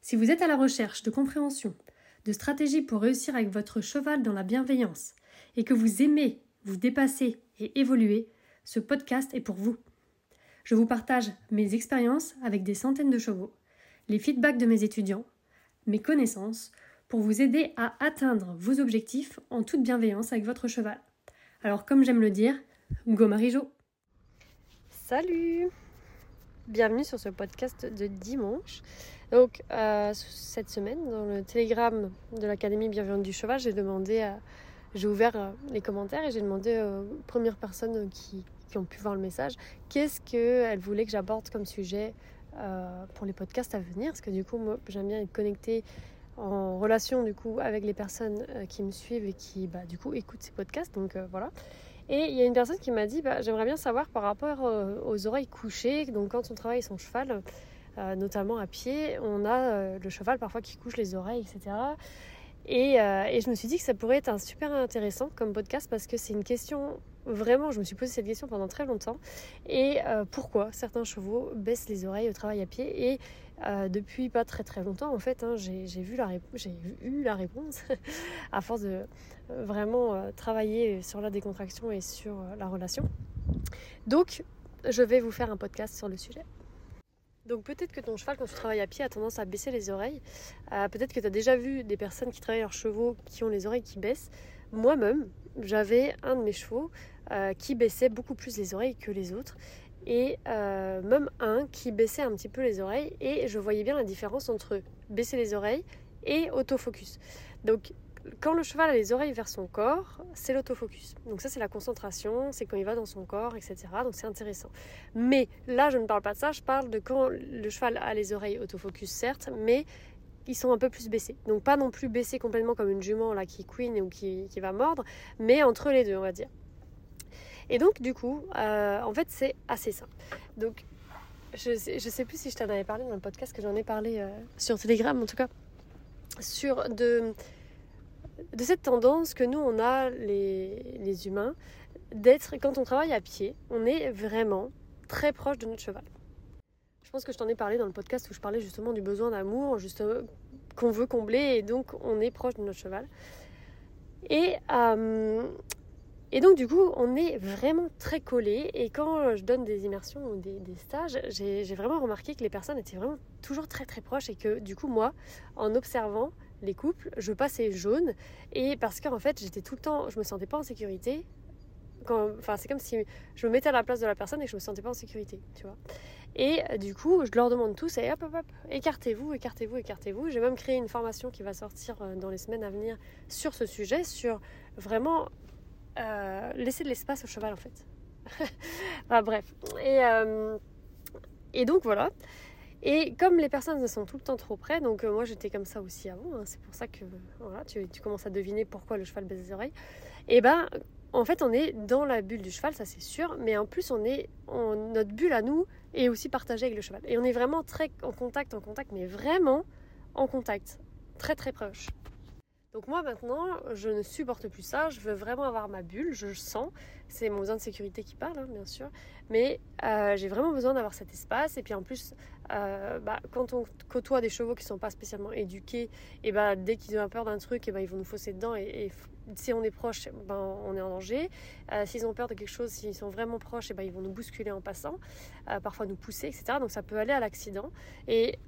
Si vous êtes à la recherche de compréhension, de stratégies pour réussir avec votre cheval dans la bienveillance et que vous aimez vous dépasser et évoluer, ce podcast est pour vous. Je vous partage mes expériences avec des centaines de chevaux, les feedbacks de mes étudiants, mes connaissances, pour vous aider à atteindre vos objectifs en toute bienveillance avec votre cheval. Alors comme j'aime le dire, go Marijo Salut Bienvenue sur ce podcast de dimanche. Donc euh, cette semaine, dans le télégramme de l'Académie Bienveillante du Cheval, j'ai demandé j'ai ouvert euh, les commentaires et j'ai demandé aux premières personnes qui, ont pu voir le message qu'est-ce qu'elles voulaient que j'aborde comme sujet euh, pour les podcasts à venir? Parce que du coup, moi, j'aime bien être connectée en relation du coup avec les personnes qui me suivent et qui bah, du coup écoutent ces podcasts. Donc voilà. Et il y a une personne qui m'a dit bah, j'aimerais bien savoir par rapport aux oreilles couchées. Donc quand on travaille son cheval, notamment à pied, on a le cheval parfois qui couche les oreilles, etc. Euh, et, je me suis dit que ça pourrait être un super intéressant comme podcast parce que c'est une question, vraiment, je me suis posé cette question pendant très longtemps. Et euh, pourquoi certains chevaux baissent les oreilles au travail à pied Et euh, depuis pas très très longtemps, en fait, hein, j'ai vu la eu la réponse à force de vraiment travailler sur la décontraction et sur la relation. Donc, je vais vous faire un podcast sur le sujet. Donc peut-être que ton cheval, quand tu travailles à pied, a tendance à baisser les oreilles. Euh, peut-être que tu as déjà vu des personnes qui travaillent leurs chevaux qui ont les oreilles qui baissent. Moi-même, j'avais un de mes chevaux euh, qui baissait beaucoup plus les oreilles que les autres. Et euh, même un qui baissait un petit peu les oreilles. Et je voyais bien la différence entre baisser les oreilles et autofocus. Donc quand le cheval a les oreilles vers son corps, c'est l'autofocus. Donc ça, c'est la concentration, c'est quand il va dans son corps, etc. Donc c'est intéressant. Mais là, je ne parle pas de ça, je parle de quand le cheval a les oreilles autofocus, certes, mais ils sont un peu plus baissés. Donc pas non plus baissés complètement comme une jument là qui queen ou qui, va mordre, mais entre les deux, on va dire. Et donc du coup, euh, en fait, c'est assez simple. Donc je sais, sais plus si je t'en avais parlé dans le podcast que j'en ai parlé euh, sur Telegram, en tout cas, sur de de cette tendance que nous, on a, les, humains, d'être, quand on travaille à pied, on est vraiment très proche de notre cheval. Je pense que je t'en ai parlé dans le podcast où je parlais justement du besoin d'amour, justement, qu'on veut combler, et donc on est proche de notre cheval. Et, euh, et donc du coup, on est vraiment très collé. Et quand je donne des immersions ou des, des stages, j'ai vraiment remarqué que les personnes étaient vraiment toujours très très proches et que du coup, moi, en observant, les couples, je passais jaune et parce qu'en fait j'étais tout le temps, je me sentais pas en sécurité. Enfin, c'est comme si je me mettais à la place de la personne et je me sentais pas en sécurité, tu vois. Et euh, du coup, je leur demande tous, et hop, hop, hop, écartez-vous, écartez-vous, écartez-vous. J'ai même créé une formation qui va sortir euh, dans les semaines à venir sur ce sujet, sur vraiment euh, laisser de l'espace au cheval en fait. bref. Et, et donc voilà. Et comme les personnes sont tout le temps trop près, donc euh, moi j'étais comme ça aussi avant, hein, c'est pour ça que voilà, tu, commences à deviner pourquoi le cheval baisse les oreilles. Et ben en fait on est dans la bulle du cheval, ça c'est sûr, mais en plus on est, notre bulle à nous est aussi partagée avec le cheval. Et on est vraiment très en contact, en contact, mais vraiment en contact, très très proche. Donc moi maintenant, je ne supporte plus ça, je veux vraiment avoir ma bulle, je sens, c'est mon besoin de sécurité qui parle, hein, bien sûr, mais euh, j'ai vraiment besoin d'avoir cet espace, et puis en plus, euh, bah, quand on côtoie des chevaux qui ne sont pas spécialement éduqués, et bah, dès qu'ils ont peur d'un truc, et bah, ils vont nous fausser dedans, et, si on est proche, ben, on est en danger. Euh, s'ils ont peur de quelque chose, s'ils sont vraiment proches, et ben, ils vont nous bousculer en passant, parfois nous pousser, etc. Donc ça peut aller à l'accident. Et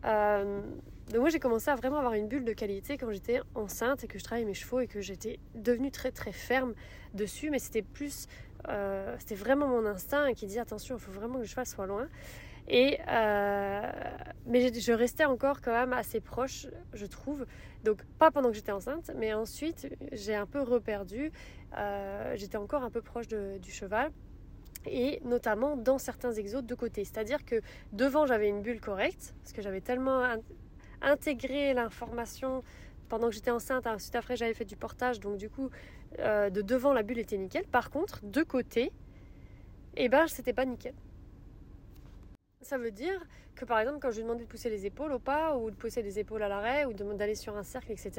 donc moi j'ai commencé à vraiment avoir une bulle de qualité quand j'étais enceinte et que je travaillais mes chevaux et que j'étais devenue très très ferme dessus, mais c'était plus, euh, c'était vraiment mon instinct qui dit attention, il faut vraiment que le cheval soit loin. Et euh, mais je restais encore quand même assez proche, je trouve. Donc pas pendant que j'étais enceinte, mais ensuite j'ai un peu reperdu. Euh, j'étais encore un peu proche du cheval et notamment dans certains exos de côté. C'est-à-dire que devant j'avais une bulle correcte, parce que j'avais tellement intégrer l'information pendant que j'étais enceinte. Ensuite, après, j'avais fait du portage, donc du coup, euh, de devant, la bulle était nickel. Par contre, de côté, eh ben, c'était pas nickel. Ça veut dire que par exemple, quand je lui demandais de pousser les épaules au pas, ou de pousser les épaules à l'arrêt, ou d'aller sur un cercle, etc.,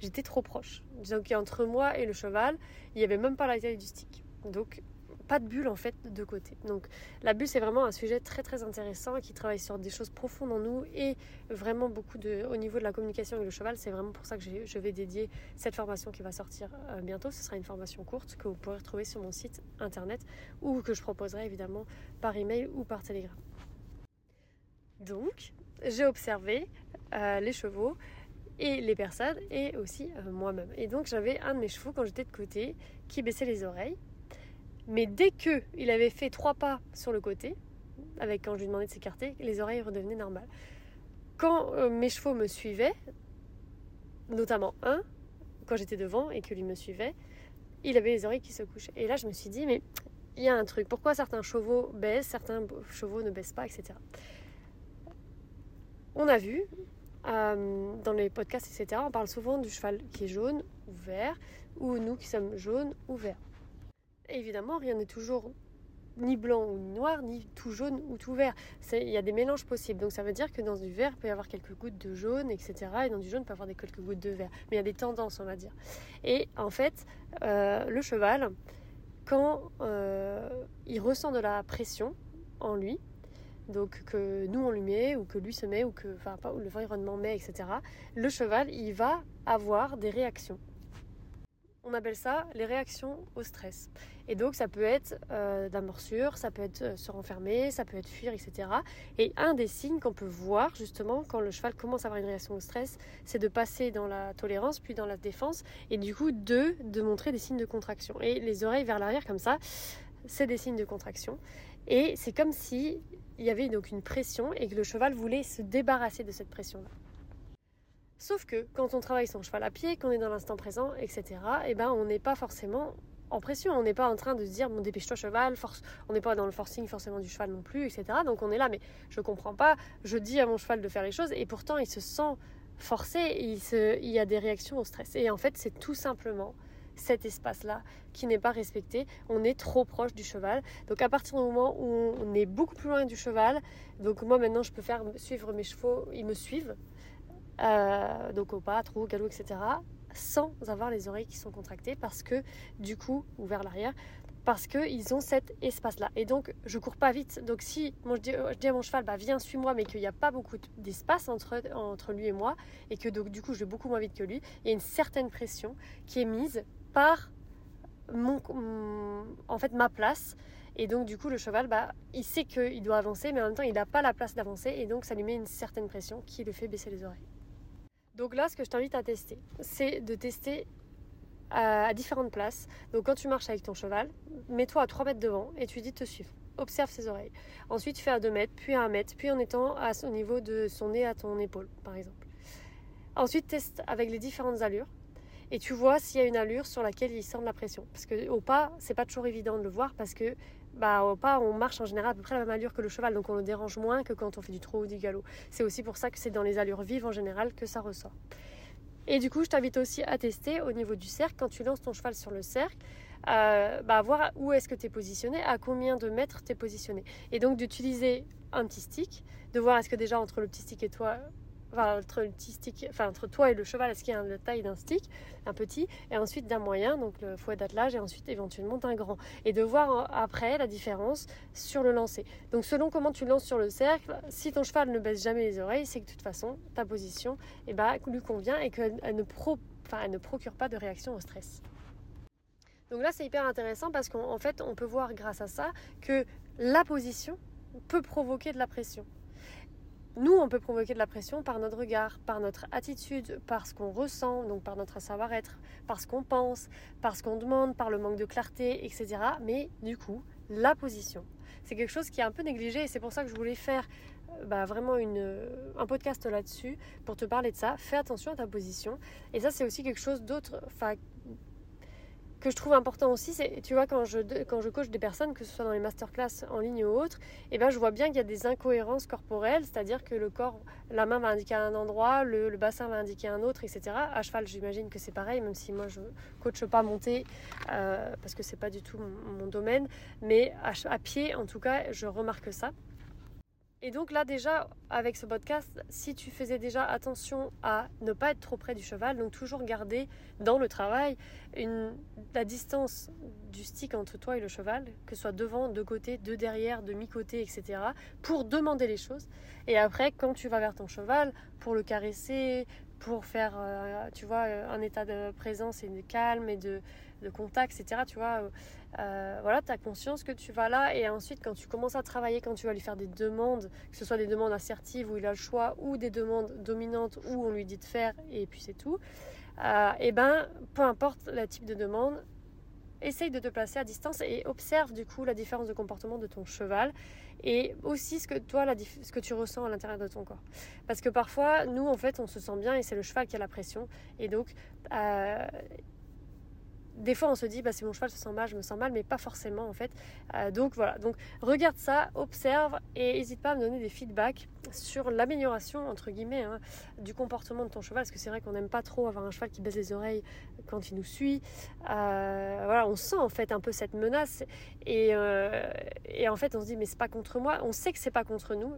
j'étais trop proche. Donc entre moi et le cheval, il n'y avait même pas la taille du stick. Donc pas de bulle en fait de côté. Donc la bulle c'est vraiment un sujet très très intéressant qui travaille sur des choses profondes en nous et vraiment beaucoup de au niveau de la communication avec le cheval. C'est vraiment pour ça que je vais dédier cette formation qui va sortir euh, bientôt. Ce sera une formation courte que vous pourrez retrouver sur mon site internet ou que je proposerai évidemment par email ou par télégramme. Donc j'ai observé euh, les chevaux et les personnes et aussi euh, moi-même. Et donc j'avais un de mes chevaux quand j'étais de côté qui baissait les oreilles mais dès que il avait fait trois pas sur le côté, avec quand je lui demandais de s'écarter, les oreilles redevenaient normales. Quand euh, mes chevaux me suivaient, notamment un, quand j'étais devant et que lui me suivait, il avait les oreilles qui se couchaient. Et là, je me suis dit, mais il y a un truc. Pourquoi certains chevaux baissent, certains chevaux ne baissent pas, etc. On a vu euh, dans les podcasts, etc., on parle souvent du cheval qui est jaune ou vert, ou nous qui sommes jaunes ou verts évidemment, rien n'est toujours ni blanc ou noir, ni tout jaune ou tout vert. Il y a des mélanges possibles. Donc ça veut dire que dans du vert, il peut y avoir quelques gouttes de jaune, etc. Et dans du jaune, il peut y avoir des quelques gouttes de vert. Mais il y a des tendances, on va dire. Et en fait, euh, le cheval, quand euh, il ressent de la pression en lui, donc que nous on lui met ou que lui se met ou que enfin, l'environnement met, etc. Le cheval, il va avoir des réactions. On appelle ça les réactions au stress. Et donc ça peut être euh, la morsure, ça peut être euh, se renfermer, ça peut être fuir, etc. Et un des signes qu'on peut voir justement quand le cheval commence à avoir une réaction au stress, c'est de passer dans la tolérance, puis dans la défense, et du coup deux, de montrer des signes de contraction. Et les oreilles vers l'arrière comme ça, c'est des signes de contraction. Et c'est comme si il y avait donc une pression et que le cheval voulait se débarrasser de cette pression-là. Sauf que quand on travaille son cheval à pied, qu'on est dans l'instant présent, etc., eh ben, on n'est pas forcément en pression. On n'est pas en train de se dire bon dépêche-toi cheval, force. On n'est pas dans le forcing forcément du cheval non plus, etc. Donc on est là, mais je comprends pas. Je dis à mon cheval de faire les choses et pourtant il se sent forcé. il, il y a des réactions au stress. Et en fait c'est tout simplement cet espace-là qui n'est pas respecté. On est trop proche du cheval. Donc à partir du moment où on est beaucoup plus loin du cheval, donc moi maintenant je peux faire suivre mes chevaux, ils me suivent. Euh, donc au pas, trou, galop, etc. sans avoir les oreilles qui sont contractées parce que du coup, ou vers l'arrière, parce qu'ils ont cet espace-là. Et donc, je cours pas vite. Donc, si je, dis, je, dis, à mon cheval, bah, viens, suis-moi, mais qu'il n'y a pas beaucoup d'espace entre, entre lui et moi, et que donc, du coup, je vais beaucoup moins vite que lui, il y a une certaine pression qui est mise par mon, en fait, ma place. Et donc, du coup, le cheval, bah, il sait qu'il doit avancer, mais en même temps, il n'a pas la place d'avancer, et donc, ça lui met une certaine pression qui le fait baisser les oreilles. Donc là, ce que je t'invite à tester, c'est de tester à, différentes places. Donc quand tu marches avec ton cheval, mets-toi à 3 mètres devant et tu dis de te suivre. Observe ses oreilles. Ensuite, fais à 2 mètres, puis à 1 mètre, puis en étant à son niveau de son nez à ton épaule, par exemple. Ensuite, teste avec les différentes allures et tu vois s'il y a une allure sur laquelle il sent de la pression. Parce que au pas, c'est pas toujours évident de le voir parce que bah, au pas, on marche en général à peu près la même allure que le cheval, donc on le dérange moins que quand on fait du trot ou du galop. C'est aussi pour ça que c'est dans les allures vives en général que ça ressort. Et du coup, je t'invite aussi à tester au niveau du cercle, quand tu lances ton cheval sur le cercle, euh, bah, voir où est-ce que tu es positionné, à combien de mètres tu es positionné. Et donc d'utiliser un petit stick, de voir est-ce que déjà entre le petit stick et toi, entre le enfin entre toi et le cheval, est-ce qu'il y a la taille d'un stick, un petit, et ensuite d'un moyen, donc le fouet d'attelage, et ensuite éventuellement d'un grand. Et de voir euh, après la différence sur le lancer. Donc selon comment tu lances sur le cercle, si ton cheval ne baisse jamais les oreilles, c'est que de toute façon, ta position eh ben, lui convient et qu'elle elle ne procure pas de réaction au stress. Donc là, c'est hyper intéressant parce qu'en fait, on peut voir grâce à ça que la position peut provoquer de la pression. Nous, on peut provoquer de la pression par notre regard, par notre attitude, par ce qu'on ressent, donc par notre savoir-être, par ce qu'on pense, par ce qu'on demande, par le manque de clarté, etc. Mais du coup, la position, c'est quelque chose qui est un peu négligé et c'est pour ça que je voulais faire euh, bah, vraiment une, un podcast là-dessus pour te parler de ça. Fais attention à ta position. Et ça, c'est aussi quelque chose d'autre que je trouve important aussi, c'est, tu vois, quand je, quand je coach des personnes, que ce soit dans les masterclass en ligne ou autre, eh ben, je vois bien qu'il y a des incohérences corporelles, c'est-à-dire que le corps, la main va indiquer un endroit, le, bassin va indiquer un autre, etc. À cheval, j'imagine que c'est pareil, même si moi je coache pas monter, euh, parce que c'est pas du tout mon, domaine, mais à pied, en tout cas, je remarque ça. Et donc là déjà, avec ce podcast, si tu faisais déjà attention à ne pas être trop près du cheval, donc toujours garder dans le travail la distance du stick entre toi et le cheval, que ce soit devant, de côté, de derrière, de mi-côté, etc., pour demander les choses. Et après, quand tu vas vers ton cheval, pour le caresser, pour faire, euh, tu vois, un état de présence et de calme et de, de contact, etc., tu vois, euh, voilà, tu as conscience que tu vas là et ensuite quand tu commences à travailler, quand tu vas lui faire des demandes, que ce soit des demandes assertives où il a le choix ou des demandes dominantes où on lui dit de faire et puis c'est tout, euh, et ben peu importe le type de demande, essaye de te placer à distance et observe du coup la différence de comportement de ton cheval et aussi ce que toi ce que tu ressens à l'intérieur de ton corps. Parce que parfois nous en fait on se sent bien et c'est le cheval qui a la pression. Et donc euh, des fois on se dit bah mon cheval se sent mal, je me sens mal, mais pas forcément en fait. Euh, donc voilà, donc regarde ça, observe et n'hésite pas à me donner des feedbacks sur l'amélioration entre guillemets hein, du comportement de ton cheval, parce que c'est vrai qu'on n'aime pas trop avoir un cheval qui baisse les oreilles quand il nous suit. Euh, voilà, on sent en fait un peu cette menace et, euh, et en fait on se dit mais c'est pas contre moi, on sait que c'est pas contre nous,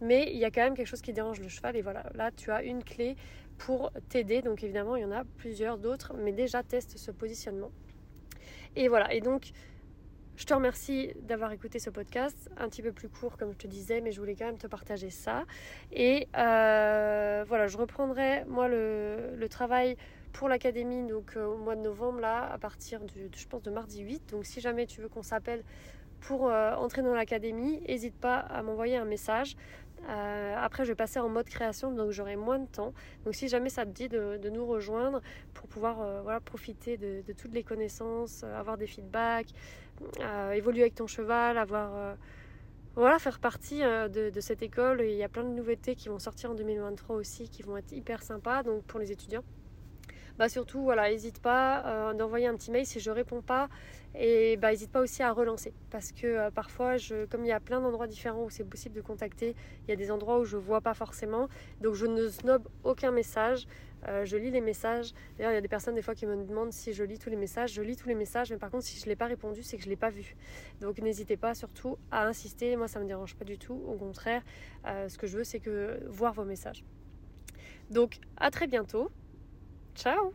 mais il y a quand même quelque chose qui dérange le cheval et voilà, là tu as une clé pour t'aider. Donc évidemment, il y en a plusieurs d'autres, mais déjà teste ce positionnement. Et voilà, et donc je te remercie d'avoir écouté ce podcast, un petit peu plus court comme je te disais, mais je voulais quand même te partager ça. Et euh, voilà, je reprendrai moi le, travail pour l'académie donc euh, au mois de novembre là, à partir du, je pense de mardi 8. Donc si jamais tu veux qu'on s'appelle pour euh, entrer dans l'académie, n'hésite pas à m'envoyer un message. Euh, après, je vais passer en mode création, donc j'aurai moins de temps. Donc, si jamais ça te dit de, nous rejoindre pour pouvoir euh, voilà, profiter de, toutes les connaissances, euh, avoir des feedbacks, évoluer avec ton cheval, avoir voilà, faire partie de, de, cette école. il y a plein de nouveautés qui vont sortir en 2023 aussi, qui vont être hyper sympas donc pour les étudiants bah surtout, voilà, n'hésite pas euh, d'envoyer un petit mail si je réponds pas. Et bah, n'hésite pas aussi à relancer. Parce que euh, parfois, je, comme il y a plein d'endroits différents où c'est possible de contacter, il y a des endroits où je vois pas forcément. Donc je ne snob aucun message. Euh, je lis les messages. D'ailleurs, il y a des personnes des fois qui me demandent si je lis tous les messages. Je lis tous les messages, mais par contre, si je ne l'ai pas répondu, c'est que je ne l'ai pas vu. Donc n'hésitez pas surtout à insister. Moi, ça ne me dérange pas du tout. Au contraire, ce que je veux, c'est que voir vos messages. Donc à très bientôt. Ciao